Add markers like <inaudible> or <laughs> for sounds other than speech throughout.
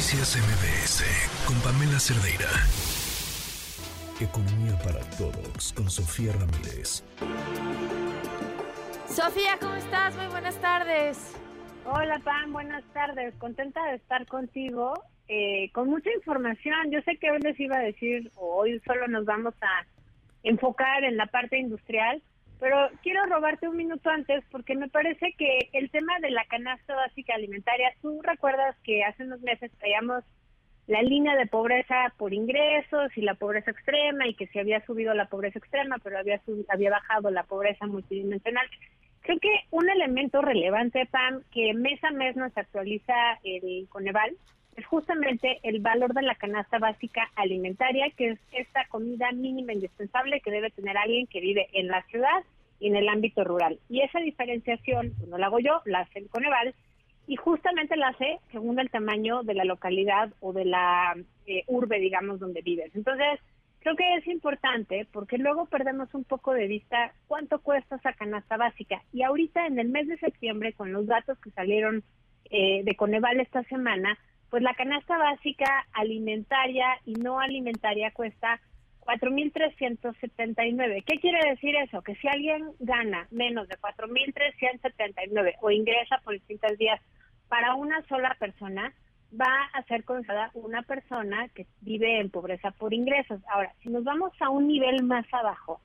Noticias MBS con Pamela Cerdeira. Economía para todos con Sofía Ramírez. Sofía, ¿cómo estás? Muy buenas tardes. Hola Pam, buenas tardes. Contenta de estar contigo. Eh, con mucha información. Yo sé que hoy les iba a decir, hoy solo nos vamos a enfocar en la parte industrial, pero quiero robarte un minuto antes porque me parece que el tema de la canasta básica alimentaria, tú recuerdas que hace unos meses traíamos la línea de pobreza por ingresos y la pobreza extrema y que se había subido la pobreza extrema, pero había, había bajado la pobreza multidimensional. Creo que un elemento relevante, Pam, que mes a mes nos actualiza el Coneval, es justamente el valor de la canasta básica alimentaria, que es esta comida mínima indispensable que debe tener alguien que vive en la ciudad y en el ámbito rural. Y esa diferenciación pues, no la hago yo, la hace el Coneval, y justamente la hace según el tamaño de la localidad o de la eh, urbe, digamos, donde vives. Entonces, creo que es importante porque luego perdemos un poco de vista cuánto cuesta esa canasta básica. Y ahorita en el mes de septiembre, con los datos que salieron eh, de Coneval esta semana, pues la canasta básica alimentaria y no alimentaria cuesta 4.379. ¿Qué quiere decir eso? Que si alguien gana menos de 4.379 o ingresa por distintos días para una sola persona, va a ser considerada una persona que vive en pobreza por ingresos. Ahora, si nos vamos a un nivel más abajo,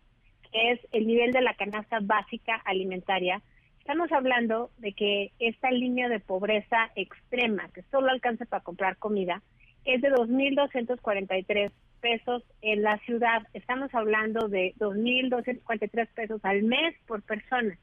que es el nivel de la canasta básica alimentaria, Estamos hablando de que esta línea de pobreza extrema, que solo alcanza para comprar comida, es de 2.243 pesos en la ciudad. Estamos hablando de 2.243 pesos al mes por persona.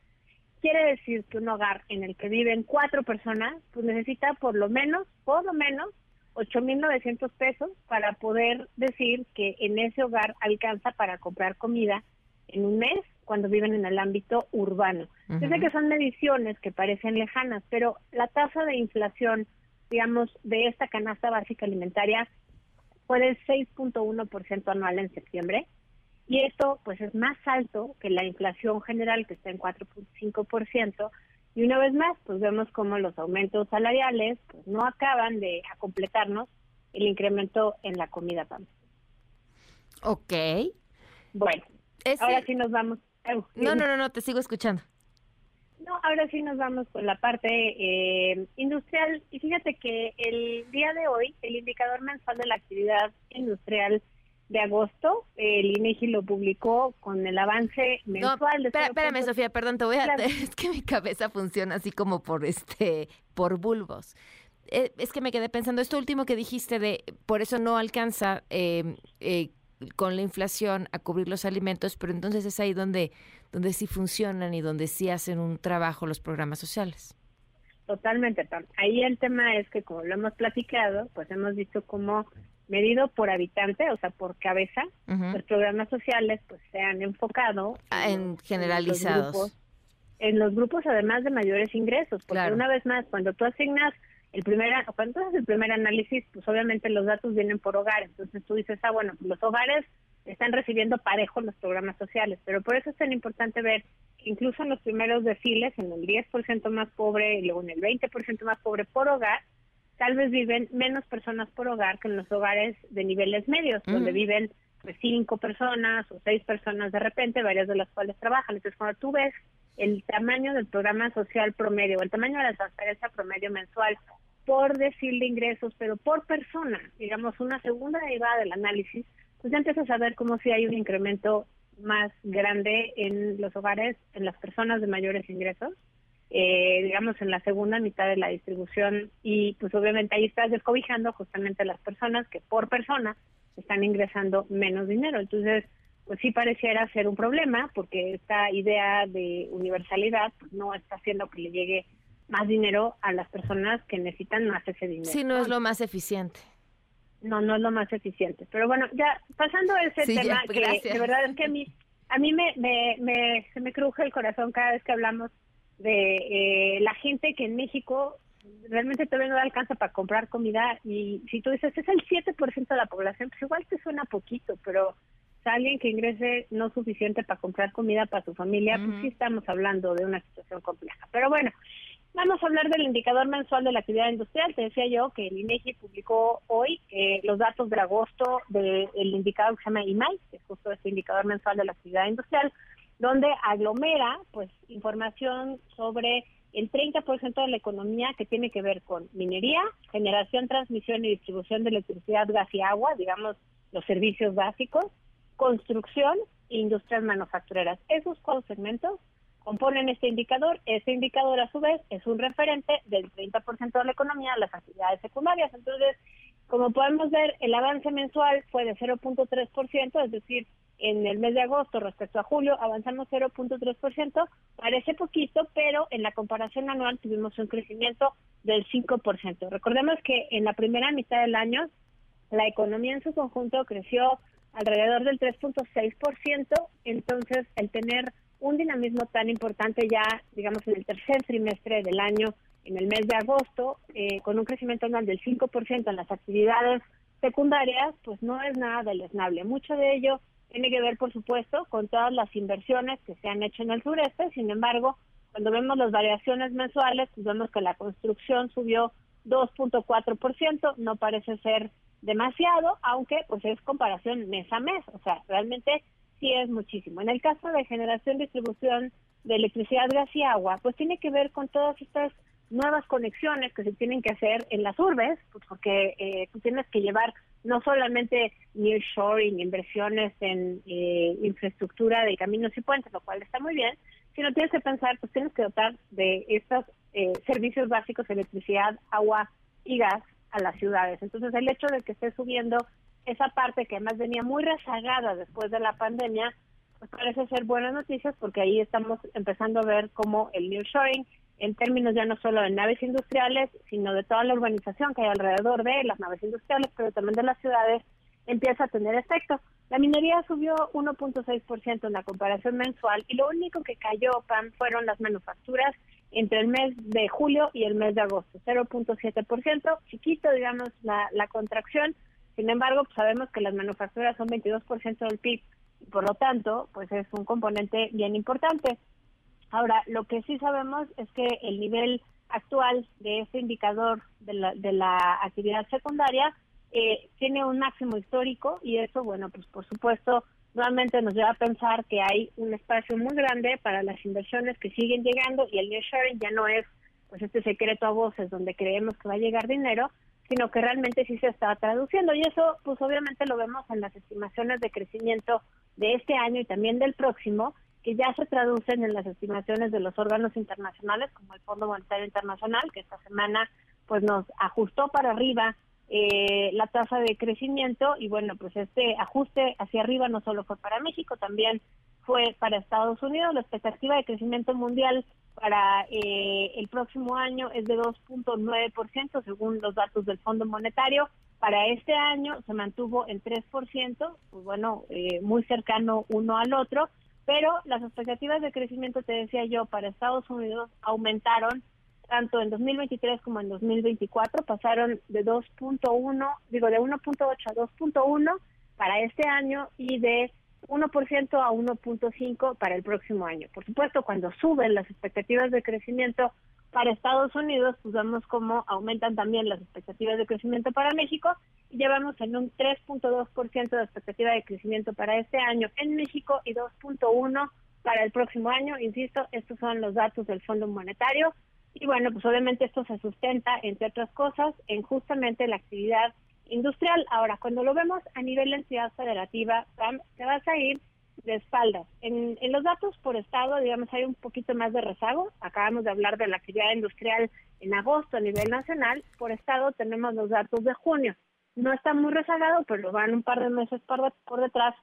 Quiere decir que un hogar en el que viven cuatro personas, pues necesita por lo menos, por lo menos, 8.900 pesos para poder decir que en ese hogar alcanza para comprar comida en un mes cuando viven en el ámbito urbano. Yo sé que son mediciones que parecen lejanas, pero la tasa de inflación, digamos, de esta canasta básica alimentaria fue del 6.1% anual en septiembre. Y esto pues es más alto que la inflación general que está en 4.5%. Y una vez más, pues vemos como los aumentos salariales pues, no acaban de completarnos el incremento en la comida. PAM. Ok. Bueno, ahora sí nos vamos no, no, no, no, te sigo escuchando. No, ahora sí nos vamos con la parte eh, industrial. Y fíjate que el día de hoy, el indicador mensual de la actividad industrial de agosto, el INEGI lo publicó con el avance mensual. No, espérame, Sofía, perdón, te voy a... <laughs> Es que mi cabeza funciona así como por este, por bulbos. Eh, es que me quedé pensando, esto último que dijiste de, por eso no alcanza eh, eh con la inflación a cubrir los alimentos, pero entonces es ahí donde, donde sí funcionan y donde sí hacen un trabajo los programas sociales. Totalmente, Ahí el tema es que, como lo hemos platicado, pues hemos visto cómo medido por habitante, o sea, por cabeza, los programas sociales pues se han enfocado ah, en, generalizados. En los, grupos, además de mayores ingresos, porque una vez más, cuando tú asignas el primer, cuando haces el primer análisis, pues obviamente los datos vienen por hogar, entonces tú dices, ah, bueno, pues los hogares están recibiendo parejo los programas sociales, pero por eso es tan importante ver que incluso en los primeros desfiles, en el 10% más pobre y luego en el 20% más pobre por hogar, tal vez viven menos personas por hogar que en los hogares de niveles medios, donde viven pues, cinco personas o seis personas de repente, varias de las cuales trabajan. Entonces, cuando tú ves el tamaño del programa social promedio o el tamaño de la transferencia promedio mensual por decir de ingresos, pero por persona, digamos, una segunda derivada del análisis, pues ya empiezas a ver cómo si hay un incremento más grande en los hogares, en las personas de mayores ingresos, eh, digamos, en la segunda mitad de la distribución y pues obviamente ahí estás descobijando justamente las personas que por persona están ingresando menos dinero. Entonces, pues sí pareciera ser un problema porque esta idea de universalidad pues, no está haciendo que le llegue más dinero a las personas que necesitan más ese dinero. Sí, no es lo más eficiente. No, no es lo más eficiente. Pero bueno, ya pasando a ese tema, que de verdad es que a mí, a mí me, me, se me cruje el corazón cada vez que hablamos de eh, la gente que en México realmente todavía no alcanza para comprar comida y si tú dices es el 7% de la población, pues igual te suena poquito, pero alguien que ingrese no suficiente para comprar comida para su familia, pues sí estamos hablando de una situación compleja. Pero bueno, Vamos a hablar del indicador mensual de la actividad industrial. Te decía yo que el INEGI publicó hoy eh, los datos de agosto del indicador que se llama IMAI, que es justo este indicador mensual de la actividad industrial, donde aglomera pues información sobre el 30% de la economía que tiene que ver con minería, generación, transmisión y distribución de electricidad, gas y agua, digamos los servicios básicos, construcción e industrias manufactureras. Esos cuatro segmentos componen este indicador. Este indicador, a su vez, es un referente del 30% de la economía, las actividades secundarias. Entonces, como podemos ver, el avance mensual fue de 0.3%, es decir, en el mes de agosto respecto a julio avanzamos 0.3%, parece poquito, pero en la comparación anual tuvimos un crecimiento del 5%. Recordemos que en la primera mitad del año la economía en su conjunto creció alrededor del 3.6%, entonces el tener un dinamismo tan importante ya, digamos, en el tercer trimestre del año, en el mes de agosto, eh, con un crecimiento anual del 5% en las actividades secundarias, pues no es nada deleznable. Mucho de ello tiene que ver, por supuesto, con todas las inversiones que se han hecho en el sureste. Sin embargo, cuando vemos las variaciones mensuales, pues vemos que la construcción subió 2.4%, no parece ser demasiado, aunque pues es comparación mes a mes, o sea, realmente sí es muchísimo. En el caso de generación, distribución de electricidad, gas y agua, pues tiene que ver con todas estas nuevas conexiones que se tienen que hacer en las urbes, pues porque eh, tú tienes que llevar no solamente nearshoring, inversiones en eh, infraestructura de caminos y puentes, lo cual está muy bien, sino tienes que pensar, pues tienes que dotar de estos eh, servicios básicos, electricidad, agua y gas a las ciudades. Entonces, el hecho de que esté subiendo esa parte que además venía muy rezagada después de la pandemia, pues parece ser buenas noticias porque ahí estamos empezando a ver cómo el nearshoring, en términos ya no solo de naves industriales, sino de toda la urbanización que hay alrededor de las naves industriales, pero también de las ciudades, empieza a tener efecto. La minería subió 1.6% en la comparación mensual y lo único que cayó, Pam, fueron las manufacturas entre el mes de julio y el mes de agosto, 0.7%, chiquito, digamos, la, la contracción, sin embargo, pues sabemos que las manufacturas son 22% del PIB y por lo tanto, pues es un componente bien importante. Ahora, lo que sí sabemos es que el nivel actual de este indicador de la, de la actividad secundaria eh, tiene un máximo histórico y eso, bueno, pues por supuesto, nuevamente nos lleva a pensar que hay un espacio muy grande para las inversiones que siguen llegando y el sharing ya no es pues este secreto a voces donde creemos que va a llegar dinero, sino que realmente sí se está traduciendo. Y eso, pues obviamente lo vemos en las estimaciones de crecimiento de este año y también del próximo, que ya se traducen en las estimaciones de los órganos internacionales, como el Fondo Monetario Internacional, que esta semana pues nos ajustó para arriba eh, la tasa de crecimiento y bueno, pues este ajuste hacia arriba no solo fue para México, también fue para Estados Unidos. La expectativa de crecimiento mundial para eh, el próximo año es de 2.9%, según los datos del Fondo Monetario. Para este año se mantuvo en 3%, pues bueno, eh, muy cercano uno al otro, pero las expectativas de crecimiento, te decía yo, para Estados Unidos aumentaron tanto en 2023 como en 2024, pasaron de 2.1, digo, de 1.8 a 2.1 para este año y de 1% a 1.5 para el próximo año. Por supuesto, cuando suben las expectativas de crecimiento para Estados Unidos, pues vemos cómo aumentan también las expectativas de crecimiento para México llevamos en un 3.2% de expectativa de crecimiento para este año en México y 2.1 para el próximo año. Insisto, estos son los datos del Fondo Monetario y bueno, pues obviamente esto se sustenta, entre otras cosas, en justamente la actividad industrial. Ahora, cuando lo vemos a nivel de entidad federativa, te vas a ir de espaldas. En, en los datos por estado, digamos, hay un poquito más de rezago. Acabamos de hablar de la actividad industrial en agosto a nivel nacional. Por estado tenemos los datos de junio. No está muy rezagado, pero van un par de meses por, por detrás.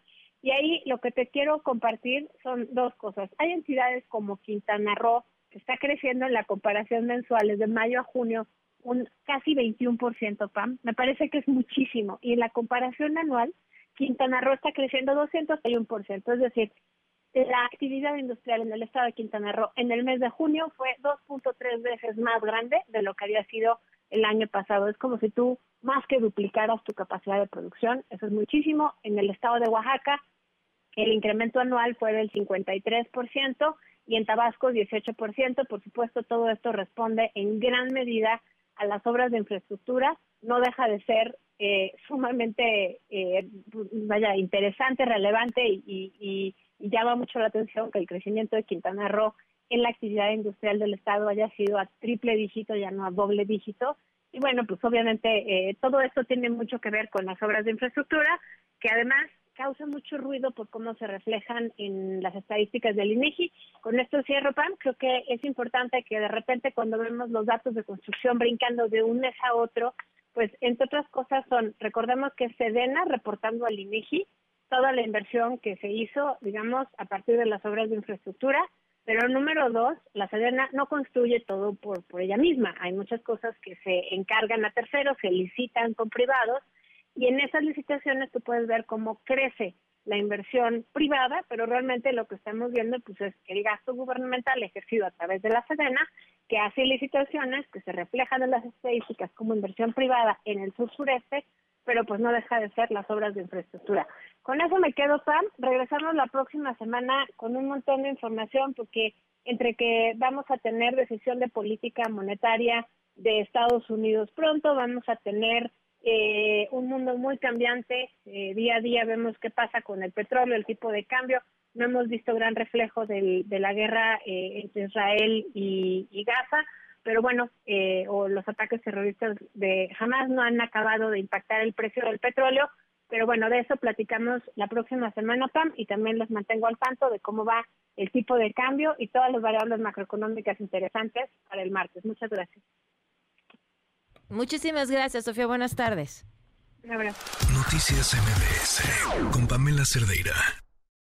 Y ahí lo que te quiero compartir son dos cosas. Hay entidades como Quintana Roo, que está creciendo en la comparación mensual de mayo a junio un casi 21%, PAM. Me parece que es muchísimo. Y en la comparación anual, Quintana Roo está creciendo 201%. Es decir, la actividad industrial en el estado de Quintana Roo en el mes de junio fue 2.3 veces más grande de lo que había sido el año pasado. Es como si tú más que duplicaras tu capacidad de producción. Eso es muchísimo. En el estado de Oaxaca, el incremento anual fue del 53% y en Tabasco 18%. Por supuesto, todo esto responde en gran medida a las obras de infraestructura. No deja de ser eh, sumamente, eh, vaya, interesante, relevante y, llama mucho la atención que el crecimiento de Quintana Roo en la actividad industrial del Estado haya sido a triple dígito, ya no a doble dígito. Y bueno, pues obviamente eh, todo esto tiene mucho que ver con las obras de infraestructura, que además causa mucho ruido por cómo se reflejan en las estadísticas del INEGI. Con esto cierro, Pam. Creo que es importante que de repente cuando vemos los datos de construcción brincando de un mes a otro, pues entre otras cosas son, recordemos que Sedena reportando al INEGI toda la inversión que se hizo, digamos, a partir de las obras de infraestructura, pero número dos, la Sedena no construye todo por, por ella misma. Hay muchas cosas que se encargan a terceros, se licitan con privados, y en esas licitaciones tú puedes ver cómo crece la inversión privada, pero realmente lo que estamos viendo pues es el gasto gubernamental ejercido a través de la Sedena, que hace licitaciones que se reflejan en las estadísticas como inversión privada en el sur sureste, pero pues no deja de ser las obras de infraestructura. Con eso me quedo, Pam. Regresamos la próxima semana con un montón de información porque entre que vamos a tener decisión de política monetaria de Estados Unidos pronto, vamos a tener eh, un mundo muy cambiante. Eh, día a día vemos qué pasa con el petróleo, el tipo de cambio. No hemos visto gran reflejo de la guerra eh, entre Israel y, Gaza, pero bueno, eh, o los ataques terroristas de Hamas no han acabado de impactar el precio del petróleo. Pero bueno, de eso platicamos la próxima semana, Pam, y también les mantengo al tanto de cómo va el tipo de cambio y todas las variables macroeconómicas interesantes para el martes. Muchas gracias. Muchísimas gracias, Sofía. Buenas tardes. Un abrazo. Noticias MBS con Pamela Cerdeira.